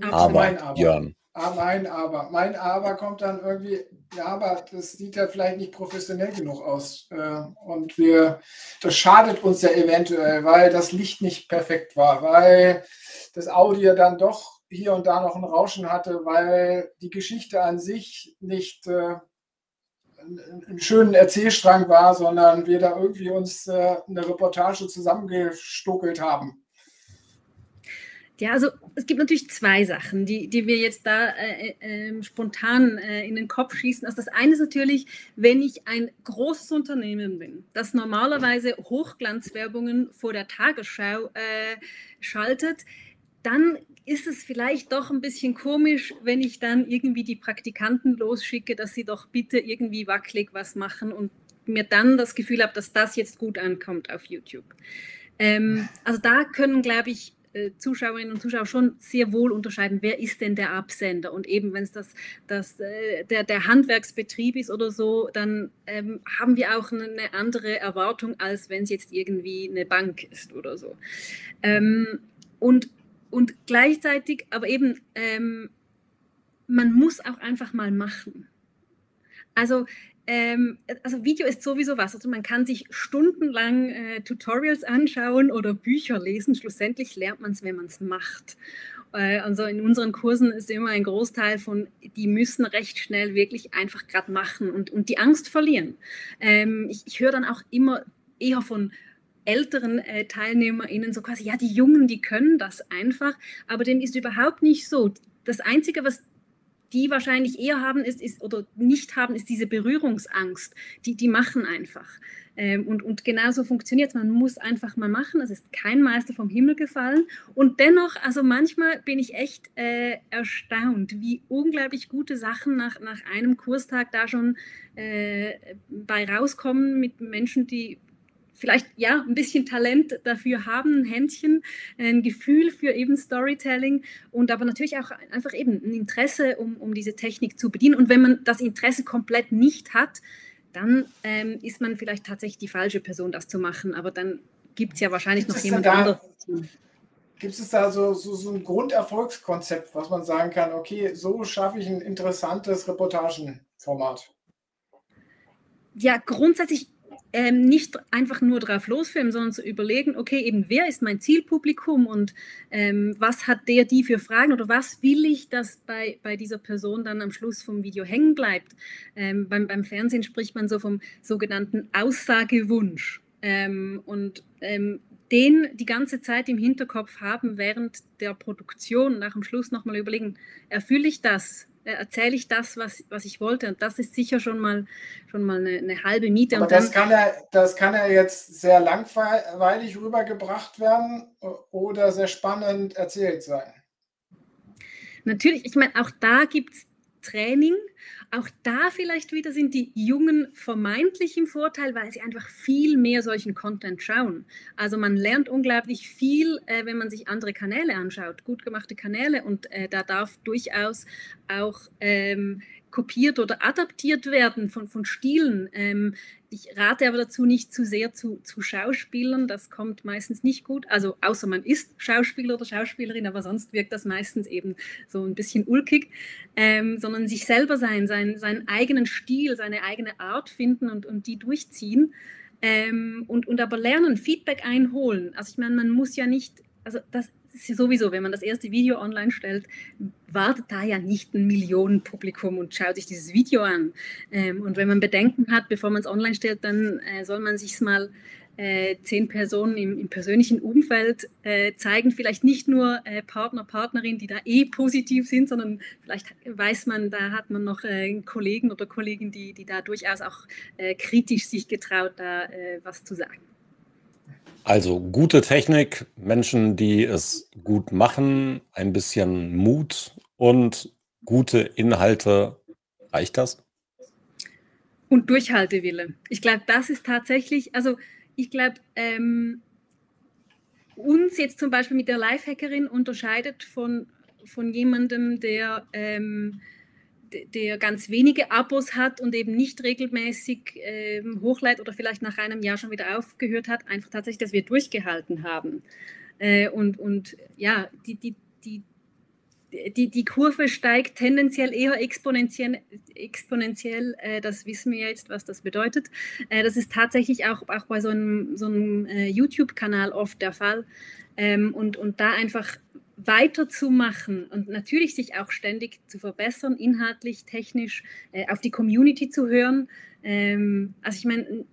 Aber, aber, Björn. Ah, mein Aber. Mein Aber kommt dann irgendwie, ja, aber das sieht ja vielleicht nicht professionell genug aus. Äh, und wir, das schadet uns ja eventuell, weil das Licht nicht perfekt war, weil das Audio dann doch hier und da noch ein Rauschen hatte, weil die Geschichte an sich nicht äh, einen schönen Erzählstrang war, sondern wir da irgendwie uns äh, eine Reportage zusammengestuckelt haben. Ja, also es gibt natürlich zwei Sachen, die, die wir jetzt da äh, äh, spontan äh, in den Kopf schießen. Also das eine ist natürlich, wenn ich ein großes Unternehmen bin, das normalerweise Hochglanzwerbungen vor der Tagesschau äh, schaltet, dann ist es vielleicht doch ein bisschen komisch, wenn ich dann irgendwie die Praktikanten losschicke, dass sie doch bitte irgendwie wackelig was machen und mir dann das Gefühl habe, dass das jetzt gut ankommt auf YouTube. Ähm, also da können, glaube ich, Zuschauerinnen und Zuschauer schon sehr wohl unterscheiden, wer ist denn der Absender. Und eben, wenn es das, das, äh, der, der Handwerksbetrieb ist oder so, dann ähm, haben wir auch eine andere Erwartung, als wenn es jetzt irgendwie eine Bank ist oder so. Ähm, und, und gleichzeitig, aber eben, ähm, man muss auch einfach mal machen. Also ähm, also Video ist sowieso was. Also man kann sich stundenlang äh, Tutorials anschauen oder Bücher lesen. Schlussendlich lernt man es, wenn man es macht. Äh, also in unseren Kursen ist immer ein Großteil von, die müssen recht schnell wirklich einfach gerade machen und, und die Angst verlieren. Ähm, ich, ich höre dann auch immer eher von älteren äh, TeilnehmerInnen so quasi, ja, die Jungen, die können das einfach, aber dem ist überhaupt nicht so. Das Einzige, was die wahrscheinlich eher haben, ist, ist oder nicht haben, ist diese Berührungsangst. Die, die machen einfach. Ähm, und, und genauso funktioniert es. Man muss einfach mal machen. Es ist kein Meister vom Himmel gefallen. Und dennoch, also manchmal bin ich echt äh, erstaunt, wie unglaublich gute Sachen nach, nach einem Kurstag da schon äh, bei rauskommen mit Menschen, die vielleicht ja ein bisschen Talent dafür haben, ein Händchen, ein Gefühl für eben Storytelling und aber natürlich auch einfach eben ein Interesse, um, um diese Technik zu bedienen. Und wenn man das Interesse komplett nicht hat, dann ähm, ist man vielleicht tatsächlich die falsche Person, das zu machen. Aber dann gibt es ja wahrscheinlich gibt noch jemand anderes. Gibt es da so, so, so ein Grunderfolgskonzept, was man sagen kann, okay, so schaffe ich ein interessantes Reportagenformat? Ja, grundsätzlich ähm, nicht einfach nur drauf losfilmen, sondern zu überlegen, okay, eben wer ist mein Zielpublikum und ähm, was hat der, die für Fragen oder was will ich, dass bei, bei dieser Person dann am Schluss vom Video hängen bleibt. Ähm, beim, beim Fernsehen spricht man so vom sogenannten Aussagewunsch. Ähm, und ähm, den die ganze Zeit im Hinterkopf haben während der Produktion nach dem Schluss nochmal überlegen, erfülle ich das erzähle ich das, was, was ich wollte. Und das ist sicher schon mal, schon mal eine, eine halbe Miete. Aber das, kann ja, das kann ja jetzt sehr langweilig rübergebracht werden oder sehr spannend erzählt sein. Natürlich, ich meine, auch da gibt es Training. Auch da vielleicht wieder sind die Jungen vermeintlich im Vorteil, weil sie einfach viel mehr solchen Content schauen. Also man lernt unglaublich viel, äh, wenn man sich andere Kanäle anschaut, gut gemachte Kanäle und äh, da darf durchaus auch ähm, kopiert oder adaptiert werden von, von Stilen. Ähm, ich rate aber dazu nicht zu sehr zu, zu Schauspielern, das kommt meistens nicht gut. Also außer man ist Schauspieler oder Schauspielerin, aber sonst wirkt das meistens eben so ein bisschen ulkig, ähm, sondern sich selber sein, sein, seinen eigenen Stil, seine eigene Art finden und, und die durchziehen. Ähm, und, und aber lernen, Feedback einholen. Also ich meine, man muss ja nicht, also das, sowieso, wenn man das erste Video online stellt, wartet da ja nicht ein Millionenpublikum und schaut sich dieses Video an. Ähm, und wenn man Bedenken hat, bevor man es online stellt, dann äh, soll man sich mal äh, zehn Personen im, im persönlichen Umfeld äh, zeigen, vielleicht nicht nur äh, Partner, Partnerin, die da eh positiv sind, sondern vielleicht weiß man, da hat man noch äh, Kollegen oder Kolleginnen, die, die da durchaus auch äh, kritisch sich getraut, da äh, was zu sagen. Also gute Technik, Menschen, die es gut machen, ein bisschen Mut und gute Inhalte. Reicht das? Und Durchhaltewille. Ich glaube, das ist tatsächlich, also ich glaube, ähm, uns jetzt zum Beispiel mit der Lifehackerin unterscheidet von, von jemandem, der ähm, der ganz wenige Abos hat und eben nicht regelmäßig äh, hochlädt oder vielleicht nach einem Jahr schon wieder aufgehört hat, einfach tatsächlich, dass wir durchgehalten haben. Äh, und, und ja, die, die, die, die, die Kurve steigt tendenziell eher exponentiell, exponentiell äh, das wissen wir jetzt, was das bedeutet. Äh, das ist tatsächlich auch, auch bei so einem, so einem äh, YouTube-Kanal oft der Fall. Ähm, und, und da einfach weiterzumachen und natürlich sich auch ständig zu verbessern, inhaltlich, technisch, äh, auf die Community zu hören. Ähm, also ich meine,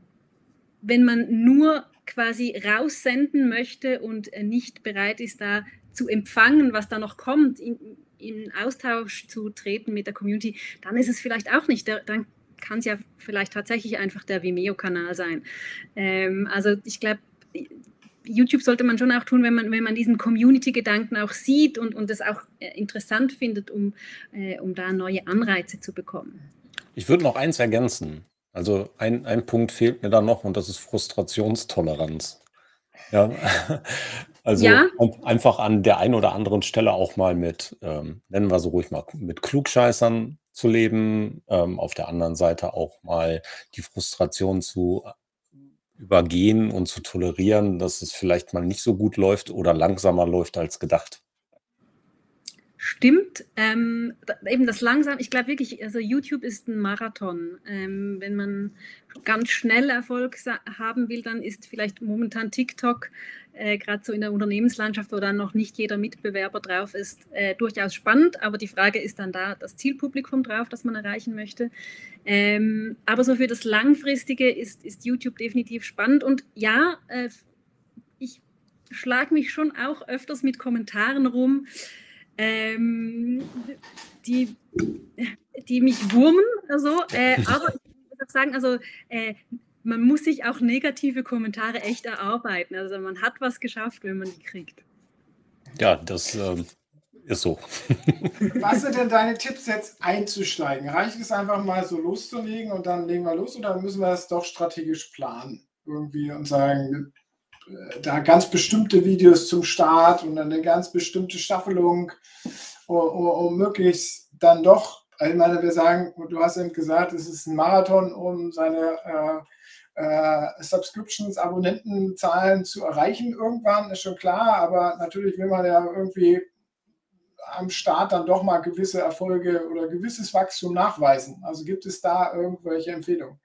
wenn man nur quasi raussenden möchte und äh, nicht bereit ist, da zu empfangen, was da noch kommt, in, in Austausch zu treten mit der Community, dann ist es vielleicht auch nicht. Der, dann kann es ja vielleicht tatsächlich einfach der Vimeo-Kanal sein. Ähm, also ich glaube, YouTube sollte man schon auch tun, wenn man, wenn man diesen Community-Gedanken auch sieht und, und es auch äh, interessant findet, um, äh, um da neue Anreize zu bekommen. Ich würde noch eins ergänzen. Also ein, ein Punkt fehlt mir da noch und das ist Frustrationstoleranz. Ja, also ja. einfach an der einen oder anderen Stelle auch mal mit, ähm, nennen wir so ruhig mal, mit Klugscheißern zu leben, ähm, auf der anderen Seite auch mal die Frustration zu übergehen und zu tolerieren, dass es vielleicht mal nicht so gut läuft oder langsamer läuft als gedacht. Stimmt. Ähm, eben das langsam, ich glaube wirklich, also YouTube ist ein Marathon. Ähm, wenn man ganz schnell Erfolg haben will, dann ist vielleicht momentan TikTok, äh, gerade so in der Unternehmenslandschaft, wo dann noch nicht jeder Mitbewerber drauf ist, äh, durchaus spannend. Aber die Frage ist dann da das Zielpublikum drauf, das man erreichen möchte. Ähm, aber so für das Langfristige ist, ist YouTube definitiv spannend. Und ja, äh, ich schlage mich schon auch öfters mit Kommentaren rum ähm, die, die mich wurmen. Also, äh, aber ich muss auch sagen, also äh, man muss sich auch negative Kommentare echt erarbeiten. Also man hat was geschafft, wenn man die kriegt. Ja, das ähm, ist so. Was sind denn deine Tipps jetzt einzusteigen? Reicht es einfach mal so loszulegen und dann legen wir los oder müssen wir das doch strategisch planen? Irgendwie und sagen, da ganz bestimmte Videos zum Start und eine ganz bestimmte Staffelung, um, um möglichst dann doch, ich meine, wir sagen, du hast eben gesagt, es ist ein Marathon, um seine äh, äh, Subscriptions, Abonnentenzahlen zu erreichen irgendwann, ist schon klar, aber natürlich will man ja irgendwie am Start dann doch mal gewisse Erfolge oder gewisses Wachstum nachweisen. Also gibt es da irgendwelche Empfehlungen?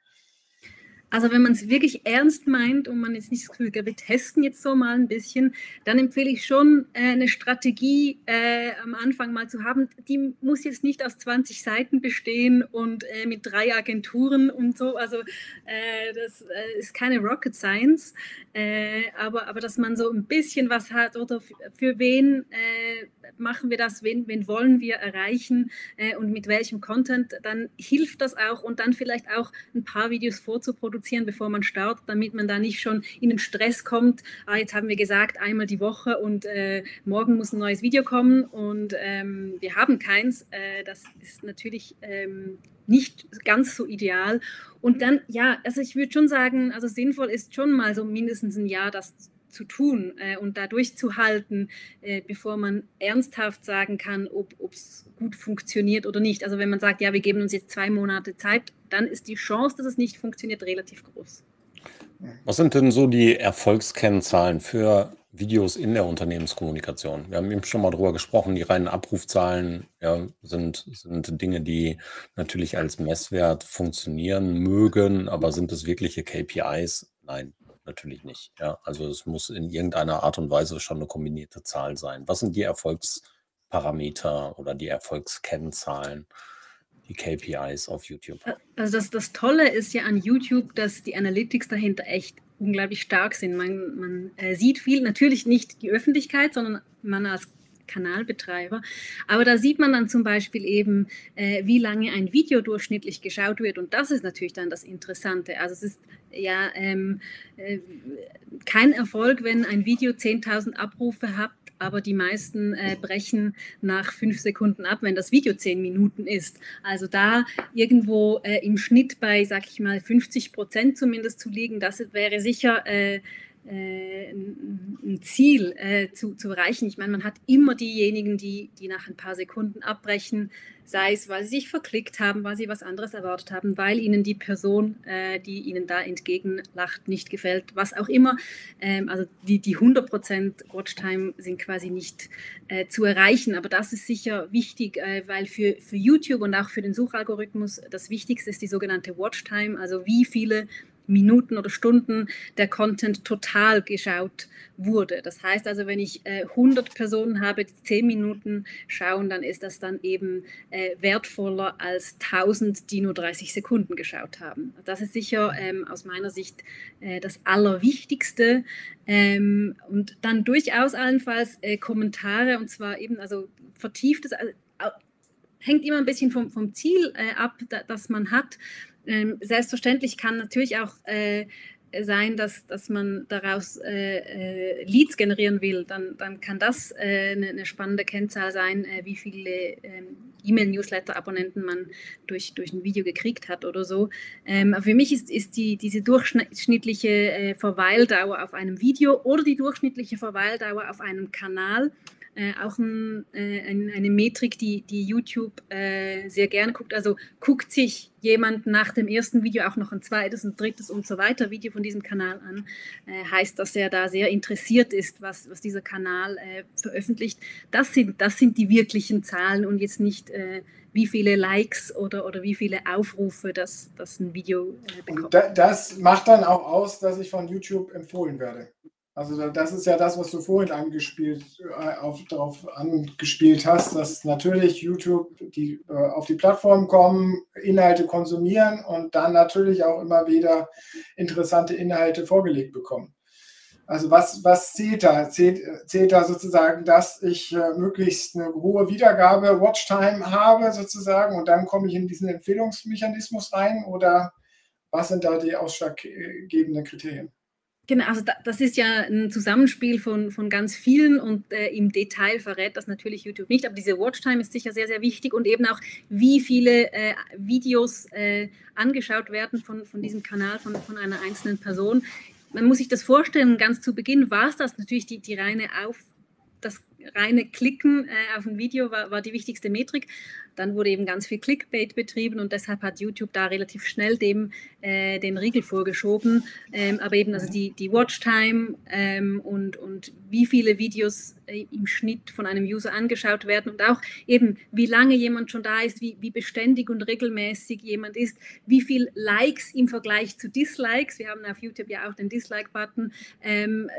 Also wenn man es wirklich ernst meint und man jetzt nicht das Gefühl, wir testen jetzt so mal ein bisschen, dann empfehle ich schon äh, eine Strategie äh, am Anfang mal zu haben. Die muss jetzt nicht aus 20 Seiten bestehen und äh, mit drei Agenturen und so. Also äh, das äh, ist keine Rocket Science, äh, aber, aber dass man so ein bisschen was hat oder für wen machen wir das, wen, wen wollen wir erreichen und mit welchem Content, dann hilft das auch und dann vielleicht auch ein paar Videos vorzuproduzieren produzieren, bevor man startet, damit man da nicht schon in den Stress kommt. Ah, jetzt haben wir gesagt, einmal die Woche und äh, morgen muss ein neues Video kommen und ähm, wir haben keins. Äh, das ist natürlich ähm, nicht ganz so ideal. Und dann, ja, also ich würde schon sagen, also sinnvoll ist schon mal so mindestens ein Jahr das zu tun äh, und da durchzuhalten, äh, bevor man ernsthaft sagen kann, ob es gut funktioniert oder nicht. Also wenn man sagt, ja, wir geben uns jetzt zwei Monate Zeit, dann ist die Chance, dass es nicht funktioniert, relativ groß. Was sind denn so die Erfolgskennzahlen für Videos in der Unternehmenskommunikation? Wir haben eben schon mal darüber gesprochen, die reinen Abrufzahlen ja, sind, sind Dinge, die natürlich als Messwert funktionieren mögen, aber sind es wirkliche KPIs? Nein, natürlich nicht. Ja, also es muss in irgendeiner Art und Weise schon eine kombinierte Zahl sein. Was sind die Erfolgsparameter oder die Erfolgskennzahlen? die KPIs auf YouTube. Also das, das Tolle ist ja an YouTube, dass die Analytics dahinter echt unglaublich stark sind. Man, man äh, sieht viel, natürlich nicht die Öffentlichkeit, sondern man als Kanalbetreiber. Aber da sieht man dann zum Beispiel eben, äh, wie lange ein Video durchschnittlich geschaut wird. Und das ist natürlich dann das Interessante. Also es ist ja ähm, äh, kein Erfolg, wenn ein Video 10.000 Abrufe hat aber die meisten äh, brechen nach fünf Sekunden ab, wenn das Video zehn Minuten ist. Also da irgendwo äh, im Schnitt bei, sag ich mal, 50 Prozent zumindest zu liegen, das wäre sicher äh, ein Ziel äh, zu, zu erreichen. Ich meine, man hat immer diejenigen, die, die nach ein paar Sekunden abbrechen, sei es, weil sie sich verklickt haben, weil sie was anderes erwartet haben, weil ihnen die Person, äh, die ihnen da entgegenlacht, nicht gefällt, was auch immer. Ähm, also die, die 100% Watchtime sind quasi nicht äh, zu erreichen, aber das ist sicher wichtig, äh, weil für, für YouTube und auch für den Suchalgorithmus das Wichtigste ist die sogenannte Watchtime, also wie viele Minuten oder Stunden der Content total geschaut wurde. Das heißt also, wenn ich äh, 100 Personen habe, die 10 Minuten schauen, dann ist das dann eben äh, wertvoller als 1000, die nur 30 Sekunden geschaut haben. Das ist sicher ähm, aus meiner Sicht äh, das Allerwichtigste. Ähm, und dann durchaus allenfalls äh, Kommentare und zwar eben also vertieftes, also, hängt immer ein bisschen vom, vom Ziel äh, ab, da, das man hat. Ähm, selbstverständlich kann natürlich auch äh, sein, dass, dass man daraus äh, äh, Leads generieren will, dann, dann kann das äh, eine, eine, spannende Kennzahl sein, äh, wie viele ähm, E-Mail-Newsletter-Abonnenten man durch, durch ein Video gekriegt hat oder so. Ähm, für mich ist, ist die, diese durchschnittliche äh, Verweildauer auf einem Video oder die durchschnittliche Verweildauer auf einem Kanal äh, auch ein, äh, eine Metrik, die, die YouTube äh, sehr gerne guckt. Also guckt sich jemand nach dem ersten Video auch noch ein zweites und drittes und so weiter Video von diesem Kanal an, äh, heißt, dass er da sehr interessiert ist, was, was dieser Kanal äh, veröffentlicht. Das sind, das sind die wirklichen Zahlen und jetzt nicht äh, wie viele Likes oder, oder wie viele Aufrufe das, das ein Video bekommt. Und das macht dann auch aus, dass ich von YouTube empfohlen werde. Also das ist ja das, was du vorhin angespielt, äh, auf, darauf angespielt hast, dass natürlich YouTube die, äh, auf die Plattform kommen, Inhalte konsumieren und dann natürlich auch immer wieder interessante Inhalte vorgelegt bekommen. Also was, was zählt da? Zählt, zählt da sozusagen, dass ich äh, möglichst eine hohe Wiedergabe, Watchtime habe sozusagen und dann komme ich in diesen Empfehlungsmechanismus rein oder was sind da die ausschlaggebenden Kriterien? Genau, also das ist ja ein Zusammenspiel von, von ganz vielen und äh, im Detail verrät das natürlich YouTube nicht, aber diese Watchtime ist sicher sehr, sehr wichtig und eben auch, wie viele äh, Videos äh, angeschaut werden von, von diesem Kanal, von, von einer einzelnen Person. Man muss sich das vorstellen, ganz zu Beginn war es das natürlich die, die reine Auf, das reine Klicken äh, auf ein Video war, war die wichtigste Metrik. Dann wurde eben ganz viel Clickbait betrieben und deshalb hat YouTube da relativ schnell dem äh, den Riegel vorgeschoben. Ähm, aber eben also die, die Watchtime ähm, und, und wie viele Videos äh, im Schnitt von einem User angeschaut werden und auch eben wie lange jemand schon da ist, wie, wie beständig und regelmäßig jemand ist, wie viel Likes im Vergleich zu Dislikes. Wir haben auf YouTube ja auch den Dislike-Button. Ähm,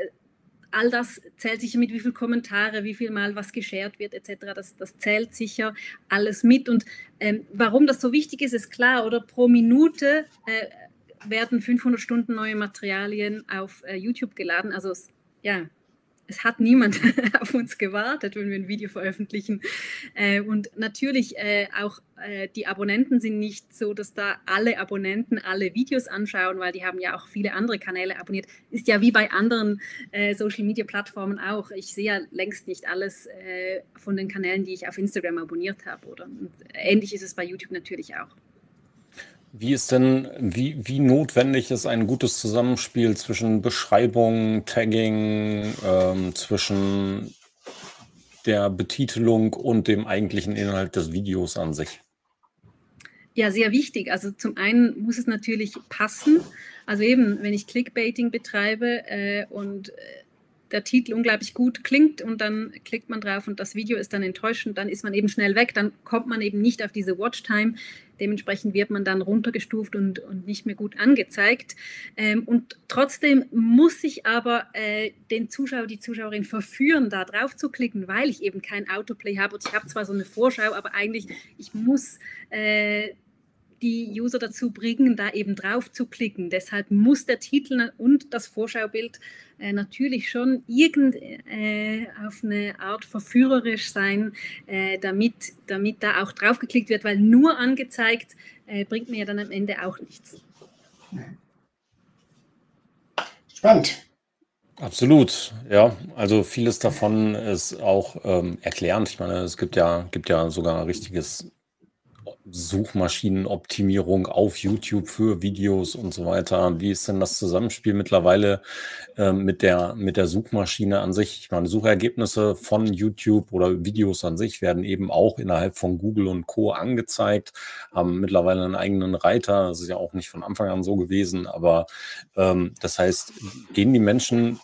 all das zählt sicher mit, wie viele Kommentare, wie viel Mal was geshared wird, etc. Das, das zählt sicher alles mit. Und ähm, warum das so wichtig ist, ist klar, oder pro Minute äh, werden 500 Stunden neue Materialien auf äh, YouTube geladen. Also ja, es hat niemand auf uns gewartet, wenn wir ein Video veröffentlichen. Äh, und natürlich äh, auch äh, die Abonnenten sind nicht so, dass da alle Abonnenten alle Videos anschauen, weil die haben ja auch viele andere Kanäle abonniert. Ist ja wie bei anderen äh, Social-Media-Plattformen auch. Ich sehe ja längst nicht alles äh, von den Kanälen, die ich auf Instagram abonniert habe. Ähnlich ist es bei YouTube natürlich auch. Wie ist denn, wie, wie notwendig ist ein gutes Zusammenspiel zwischen Beschreibung, Tagging, ähm, zwischen der Betitelung und dem eigentlichen Inhalt des Videos an sich? Ja, sehr wichtig. Also zum einen muss es natürlich passen. Also eben, wenn ich Clickbaiting betreibe äh, und äh, der Titel unglaublich gut klingt und dann klickt man drauf und das Video ist dann enttäuschend, dann ist man eben schnell weg, dann kommt man eben nicht auf diese Watchtime. Dementsprechend wird man dann runtergestuft und, und nicht mehr gut angezeigt. Ähm, und trotzdem muss ich aber äh, den Zuschauer, die Zuschauerin verführen, da drauf zu klicken, weil ich eben kein Autoplay habe. Und ich habe zwar so eine Vorschau, aber eigentlich, ich muss äh, die User dazu bringen, da eben drauf zu klicken. Deshalb muss der Titel und das Vorschaubild äh, natürlich schon irgend äh, auf eine Art verführerisch sein, äh, damit, damit da auch drauf geklickt wird, weil nur angezeigt äh, bringt mir ja dann am Ende auch nichts. Spannend. Absolut, ja. Also vieles davon ist auch ähm, erklärend. Ich meine, es gibt ja, gibt ja sogar ein richtiges Suchmaschinenoptimierung auf YouTube für Videos und so weiter. Wie ist denn das Zusammenspiel mittlerweile äh, mit der, mit der Suchmaschine an sich? Ich meine, Suchergebnisse von YouTube oder Videos an sich werden eben auch innerhalb von Google und Co. angezeigt, haben mittlerweile einen eigenen Reiter. Das ist ja auch nicht von Anfang an so gewesen, aber ähm, das heißt, gehen die Menschen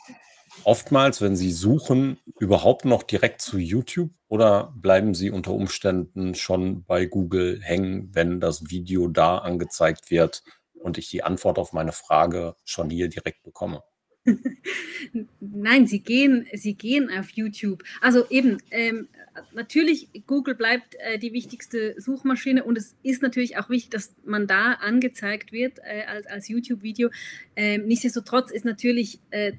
oftmals, wenn Sie suchen, überhaupt noch direkt zu YouTube oder bleiben Sie unter Umständen schon bei Google hängen, wenn das Video da angezeigt wird und ich die Antwort auf meine Frage schon hier direkt bekomme? Nein, sie gehen, sie gehen auf YouTube. Also eben, ähm, natürlich, Google bleibt äh, die wichtigste Suchmaschine und es ist natürlich auch wichtig, dass man da angezeigt wird äh, als, als YouTube-Video. Ähm, nichtsdestotrotz ist natürlich äh,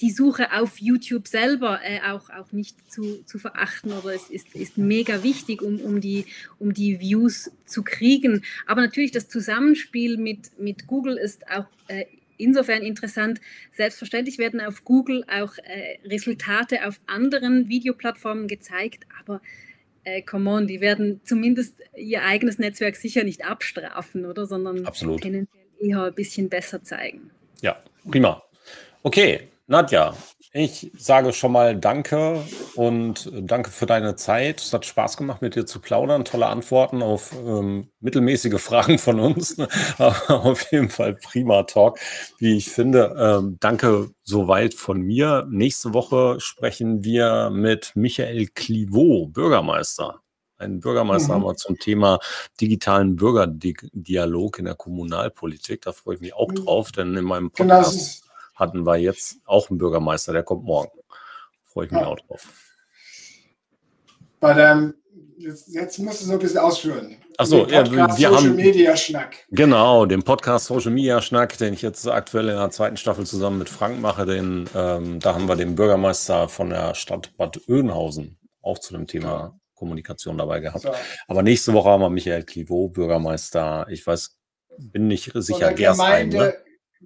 die Suche auf YouTube selber äh, auch, auch nicht zu, zu verachten, aber es ist, ist mega wichtig, um, um, die, um die Views zu kriegen. Aber natürlich das Zusammenspiel mit, mit Google ist auch äh, insofern interessant. Selbstverständlich werden auf Google auch äh, Resultate auf anderen Videoplattformen gezeigt, aber äh, come on, die werden zumindest ihr eigenes Netzwerk sicher nicht abstrafen, oder? Sondern Absolut. tendenziell eher ein bisschen besser zeigen. Ja, prima. Okay, Nadja, ich sage schon mal Danke und danke für deine Zeit. Es hat Spaß gemacht, mit dir zu plaudern. Tolle Antworten auf ähm, mittelmäßige Fragen von uns. auf jeden Fall prima Talk, wie ich finde. Ähm, danke soweit von mir. Nächste Woche sprechen wir mit Michael Clivaux, Bürgermeister. Ein Bürgermeister mhm. haben wir zum Thema digitalen Bürgerdialog in der Kommunalpolitik. Da freue ich mich auch mhm. drauf, denn in meinem genau, Podcast. Genau, hatten wir jetzt auch einen Bürgermeister, der kommt morgen. Freue ich mich ja. auch drauf. Bei dem, jetzt, jetzt musst du so ein bisschen ausführen. Achso, ja, wir Social haben, Media Schnack. Genau, den Podcast Social Media Schnack, den ich jetzt aktuell in der zweiten Staffel zusammen mit Frank mache, den, ähm, da haben wir den Bürgermeister von der Stadt Bad Oeynhausen auch zu dem Thema. Kommunikation dabei gehabt. So. Aber nächste Woche haben wir Michael Clivaux, Bürgermeister, ich weiß, bin nicht sicher, Gersheim. Ne?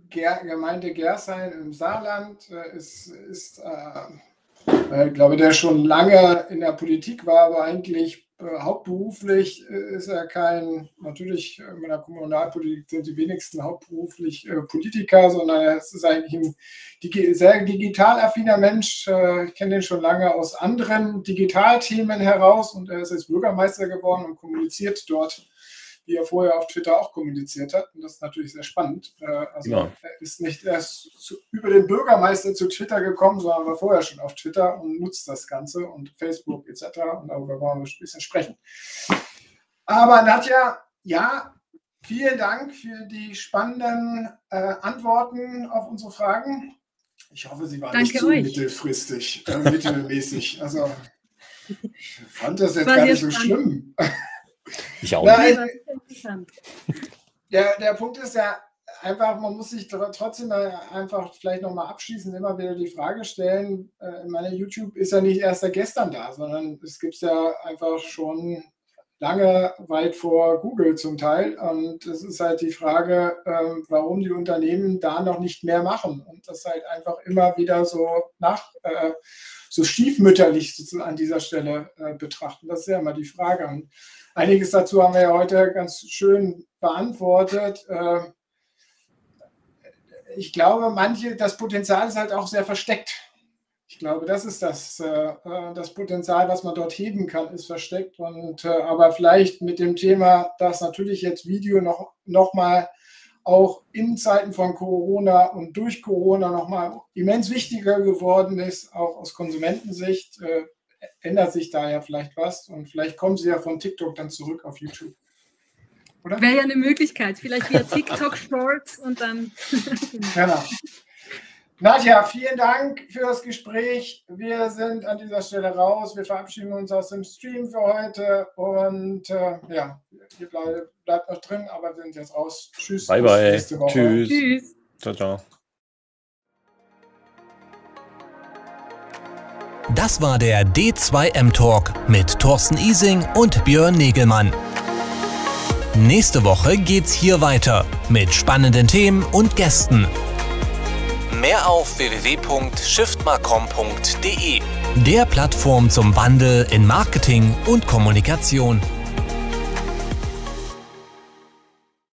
Ger Gemeinde Gersheim im Saarland äh, ist, äh, äh, glaube der schon lange in der Politik war, aber eigentlich äh, hauptberuflich äh, ist er kein, natürlich in der Kommunalpolitik sind die wenigsten hauptberuflich äh, Politiker, sondern er ist eigentlich ein digi sehr digital affiner Mensch. Ich kenne ihn schon lange aus anderen Digitalthemen heraus und er ist jetzt Bürgermeister geworden und kommuniziert dort wie er vorher auf Twitter auch kommuniziert hat. Und das ist natürlich sehr spannend. Äh, also ja. er ist nicht erst zu, über den Bürgermeister zu Twitter gekommen, sondern war vorher schon auf Twitter und nutzt das Ganze und Facebook etc. Und darüber wollen wir ein bisschen sprechen. Aber Nadja, ja, vielen Dank für die spannenden äh, Antworten auf unsere Fragen. Ich hoffe, sie waren Danke nicht zu euch. mittelfristig, äh, mittelmäßig. Also ich fand das jetzt gar nicht so schlimm. Ich auch nicht. Der, der Punkt ist ja einfach, man muss sich trotzdem einfach vielleicht nochmal abschließend immer wieder die Frage stellen, äh, meine YouTube ist ja nicht erst seit gestern da, sondern es gibt es ja einfach schon lange weit vor Google zum Teil. Und es ist halt die Frage, ähm, warum die Unternehmen da noch nicht mehr machen und das halt einfach immer wieder so nach, äh, so stiefmütterlich an dieser Stelle äh, betrachten. Das ist ja immer die Frage. Und Einiges dazu haben wir ja heute ganz schön beantwortet. Äh, ich glaube, manche, das Potenzial ist halt auch sehr versteckt. Ich glaube, das ist das, äh, das Potenzial, was man dort heben kann, ist versteckt. Und, äh, aber vielleicht mit dem Thema, dass natürlich jetzt Video noch, noch mal auch in Zeiten von Corona und durch Corona noch mal immens wichtiger geworden ist, auch aus Konsumentensicht ändert sich da ja vielleicht was und vielleicht kommen sie ja von TikTok dann zurück auf YouTube. Oder? Wäre ja eine Möglichkeit. Vielleicht via TikTok Shorts und dann. genau. Nadja, vielen Dank für das Gespräch. Wir sind an dieser Stelle raus. Wir verabschieden uns aus dem Stream für heute und äh, ja, ihr bleibt, bleibt noch drin, aber wir sind jetzt raus. Tschüss. Bye, bye. Tschüss. Tschüss. Ciao, ciao. Das war der D2M Talk mit Thorsten Ising und Björn Negelmann. Nächste Woche geht's hier weiter mit spannenden Themen und Gästen. Mehr auf www.shiftmarcom.de, der Plattform zum Wandel in Marketing und Kommunikation.